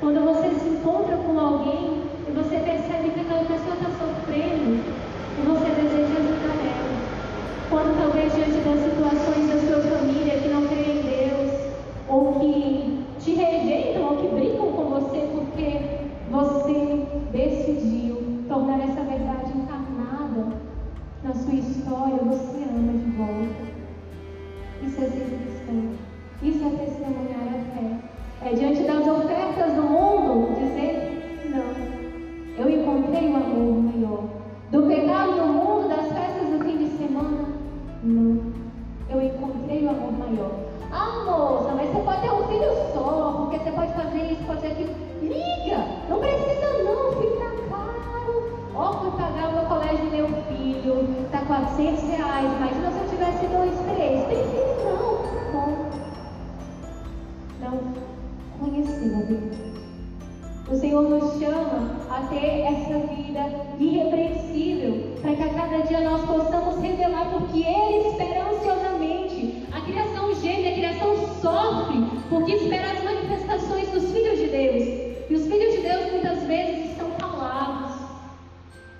Quando você se encontra com alguém e você percebe que aquela pessoa está sofrendo e você deseja ajudar ela. Quando talvez diante das situações da sua família que não creem em Deus, ou que te rejeitam, ou que brigam com você porque você decidiu tornar essa verdade encarnada na sua história, você ama de volta. Isso é nos chama a ter essa vida irrepreensível, para que a cada dia nós possamos revelar, porque Ele espera ansiosamente. A criação geme, a criação sofre, porque espera as manifestações dos filhos de Deus. E os filhos de Deus muitas vezes estão calados,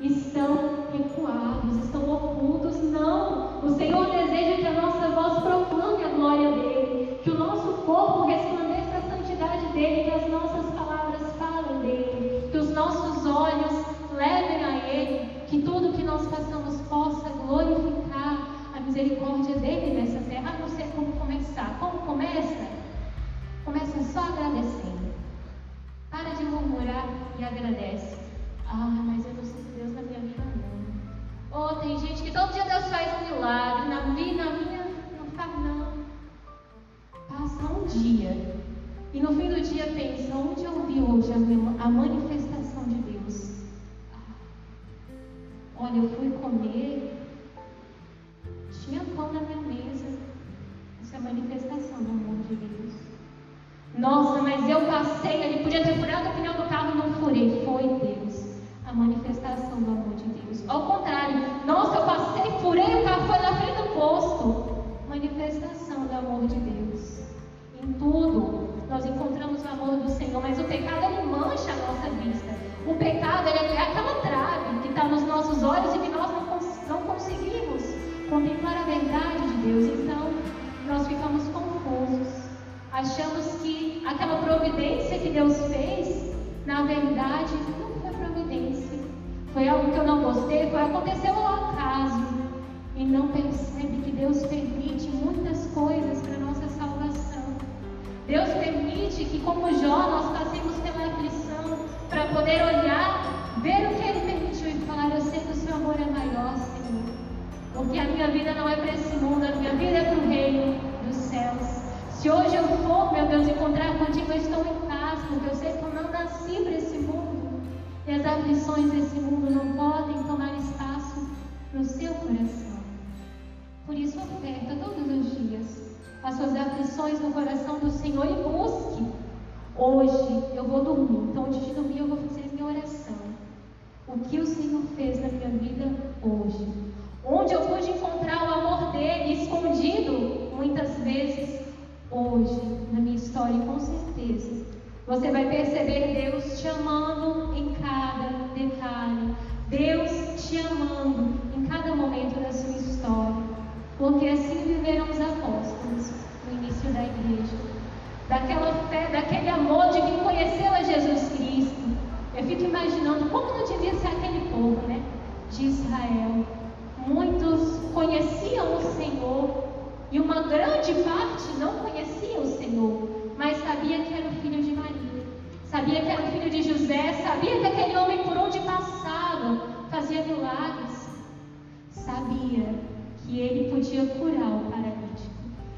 estão recuados, estão ocultos. Não! O Senhor deseja que a nossa voz proclame a glória dEle, que o nosso corpo resplandeça a santidade dEle, que as nossas nossos olhos levem a Ele, que tudo que nós façamos possa glorificar a misericórdia dEle nessa terra. não sei como começar. Como começa? Começa só agradecendo. Para de murmurar e agradece. Ah, mas eu não sinto Deus na minha vida não. Oh, tem gente que todo dia Deus faz um milagre. Na minha, na minha não faz não. Passa um dia. E no fim do dia pensa, onde eu vi hoje a manifestação a manifestação do amor de Deus. Ao contrário, nossa, eu passei, furei o foi na frente do posto. Manifestação do amor de Deus. Em tudo, nós encontramos o amor do Senhor, mas o pecado ele mancha a nossa vista. O pecado ele é aquela trave que está nos nossos olhos e que nós não, cons não conseguimos contemplar a verdade de Deus. Então, nós ficamos confusos. Achamos que aquela providência que Deus fez, na verdade, não providência. Foi algo que eu não gostei, foi aconteceu ao acaso. E não percebe que Deus permite muitas coisas para nossa salvação. Deus permite que, como Jó, nós passemos pela aflição para poder olhar, ver o que Ele permitiu e falar: Eu sei que o seu amor é maior, Senhor. Porque a minha vida não é para esse mundo, a minha vida é para o reino dos céus. Se hoje eu for, meu Deus, encontrar contigo, eu estou em paz, porque eu sei que As aflições desse mundo não podem tomar espaço no seu coração. Por isso, oferta todos os dias as suas aflições no coração do Senhor e busque. Hoje eu vou dormir, então antes de dormir eu vou fazer minha oração. O que o Senhor fez na minha vida hoje? Onde eu pude encontrar o amor dele escondido muitas vezes hoje na minha história, com certeza você vai perceber Deus te amando em cada detalhe, Deus te amando em cada momento da sua história, porque assim viveram os apóstolos no início da igreja, daquela fé, daquele amor de quem conheceu a Jesus Cristo. Eu fico imaginando como não devia ser aquele povo, né, de Israel. Muitos conheciam o Senhor e uma grande parte não conhecia o Senhor, mas sabia que era o filho de Maria sabia que era o filho de José, sabia que aquele homem por onde passava fazia milagres, sabia que ele podia curar o paralítico.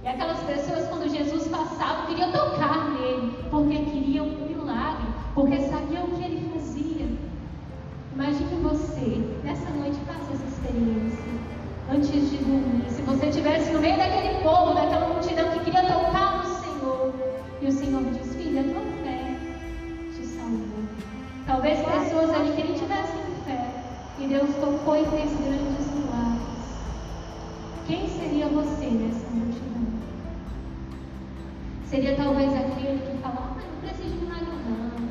E aquelas pessoas, quando Jesus passava, queriam tocar nele, porque queriam um milagre, porque sabiam o que ele fazia. Imagine você, nessa noite, faça essa experiência. Antes de dormir, se você estivesse no meio daquele povo, daquela multidão que queria tocar no Senhor, e o Senhor diz: Filha, tua fé Talvez pessoas ali que nem tivessem fé e Deus tocou e fez grandes milagres. Quem seria você nessa multidão? Seria talvez aquele que fala, ah, não preciso de milagre não.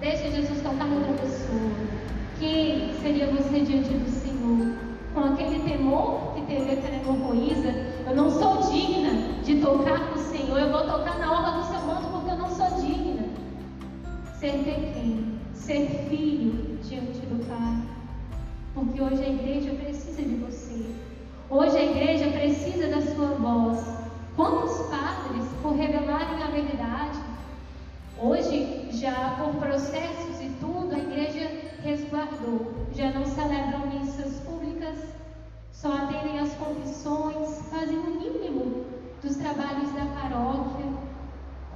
Deixa Jesus tocar outra pessoa. Quem seria você diante do Senhor? Com aquele temor que teve aquela hemorroísa, eu não sou digna de tocar no Senhor, eu vou tocar na honra do seu manto porque eu não sou digna. Ser quem? Ser filho diante do Pai. Porque hoje a igreja precisa de você. Hoje a igreja precisa da sua voz. Quantos padres, por revelarem a verdade, hoje, já por processos e tudo, a igreja resguardou. Já não celebram missas públicas, só atendem as confissões, fazem o mínimo dos trabalhos da paróquia.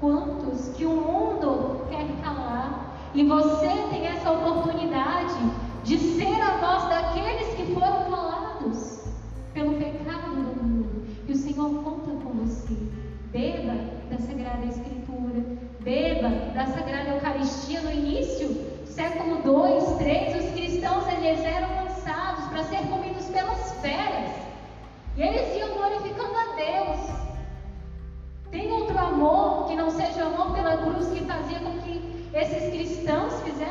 Quantos que o mundo quer calar e você tem essa oportunidade de ser a voz daqueles que foram calados pelo pecado do mundo. E o Senhor conta com você. Beba da Sagrada Escritura, beba da Sagrada Eucaristia. No início, século 2, 3, os cristãos eles eram lançados para ser comidos pelas feras. E eles iam glorificando a Deus. Tem outro amor que não seja o amor pela cruz que fazia com que esses cristãos fizessem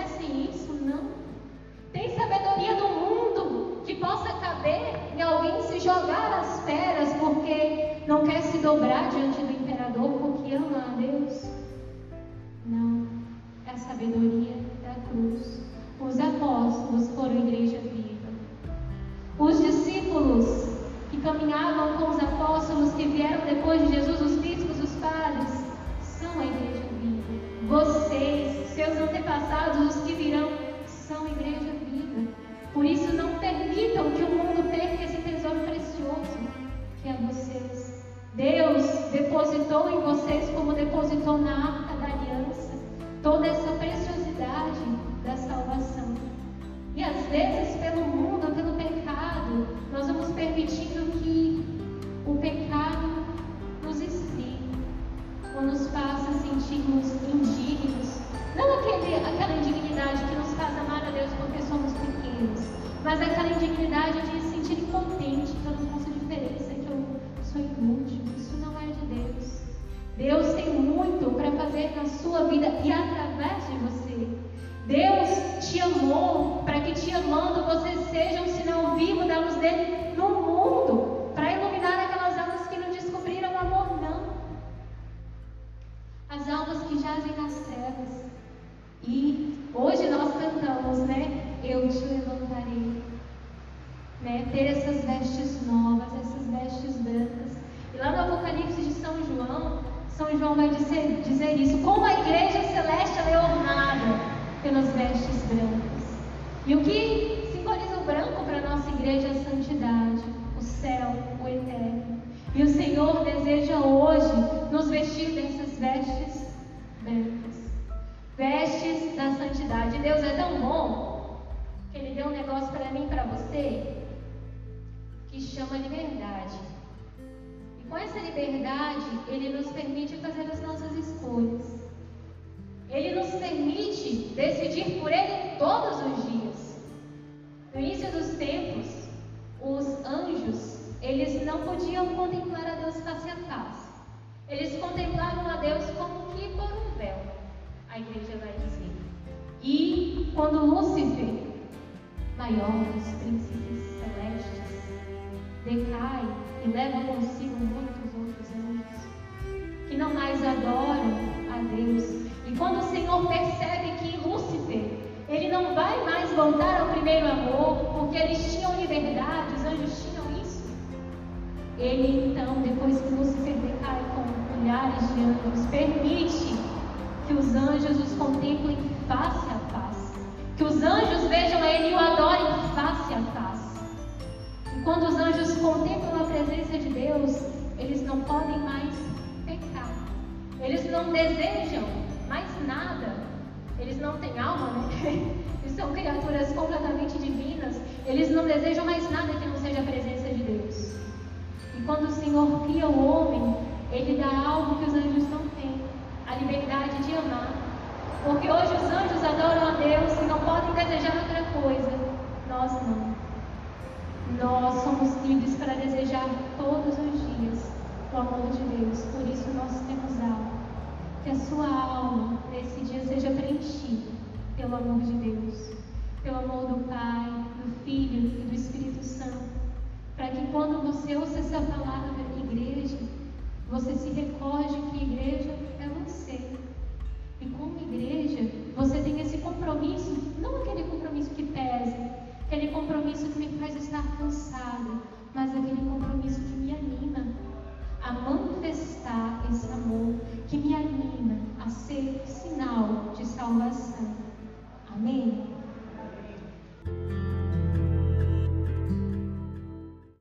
apóstolos foram igreja viva. Os discípulos que caminhavam com os apóstolos que vieram depois de Jesus, os bispos, os padres, são a igreja viva. Vocês, seus antepassados, os que virão, são a igreja viva. Por isso, não permitam que o mundo perca esse tesouro precioso que é vocês. Deus depositou em vocês, como depositou na arca da aliança, toda essa preciosidade da salvação. E às vezes, pelo mundo, pelo pecado, nós vamos permitindo que o pecado nos estrie, ou nos faça sentirmos indignos. Não aquele, aquela indignidade que nos faz amar a Deus porque somos pequenos, mas aquela indignidade de se sentir impotente pela nossa diferença, que eu sou inútil. Isso não é de Deus. Deus tem muito para fazer na sua vida e através de você. Deus te amou para que te amando você seja um sinal vivo da luz dele no mundo, para iluminar aquelas almas que não descobriram amor, não. As almas que jazem nas trevas. E hoje nós cantamos, né? Eu te levantarei. Né? Ter essas vestes novas, essas vestes brancas. E lá no Apocalipse de São João, São João vai dizer, dizer isso. Como a igreja celeste é ornada pelas vestes brancas. E o que simboliza o branco para a nossa igreja é a santidade, o céu, o eterno. E o Senhor deseja hoje nos vestir dessas vestes brancas. Vestes da santidade. Deus é tão bom que Ele deu um negócio para mim e para você que chama liberdade. E com essa liberdade, Ele nos permite fazer as nossas escolhas. Ele nos permite decidir por Ele todos os dias. No início dos tempos, os anjos, eles não podiam contemplar a Deus face a face. Eles contemplavam a Deus como que por um véu, a igreja vai dizer. E quando Lúcifer, maior dos príncipes celestes, decai e leva consigo muitos outros anjos, que não mais adoram quando o Senhor percebe que Lúcifer, ele não vai mais voltar ao primeiro amor, porque eles tinham liberdade, os anjos tinham isso. Ele então, depois que Lúcifer decai com milhares de anjos, permite que os anjos os contemplem face a face. Que os anjos vejam ele e o adorem face a face. E quando os anjos contemplam a presença de Deus, eles não podem mais pecar. Eles não desejam nada. Eles não têm alma, né? Eles são criaturas completamente divinas. Eles não desejam mais nada que não seja a presença de Deus. E quando o Senhor cria o homem, Ele dá algo que os anjos não têm: a liberdade de amar. Porque hoje os anjos adoram a Deus e não podem desejar outra coisa. Nós não. Nós somos livres para desejar todos os dias o amor de Deus. Por isso nós temos algo que a sua alma preenchida pelo amor de Deus, pelo amor do Pai, do Filho e do Espírito Santo, para que quando você ouça essa palavra, igreja, você se recorde que igreja é você. E como igreja, você tem esse compromisso, não aquele compromisso ser sinal de salvação. Amém?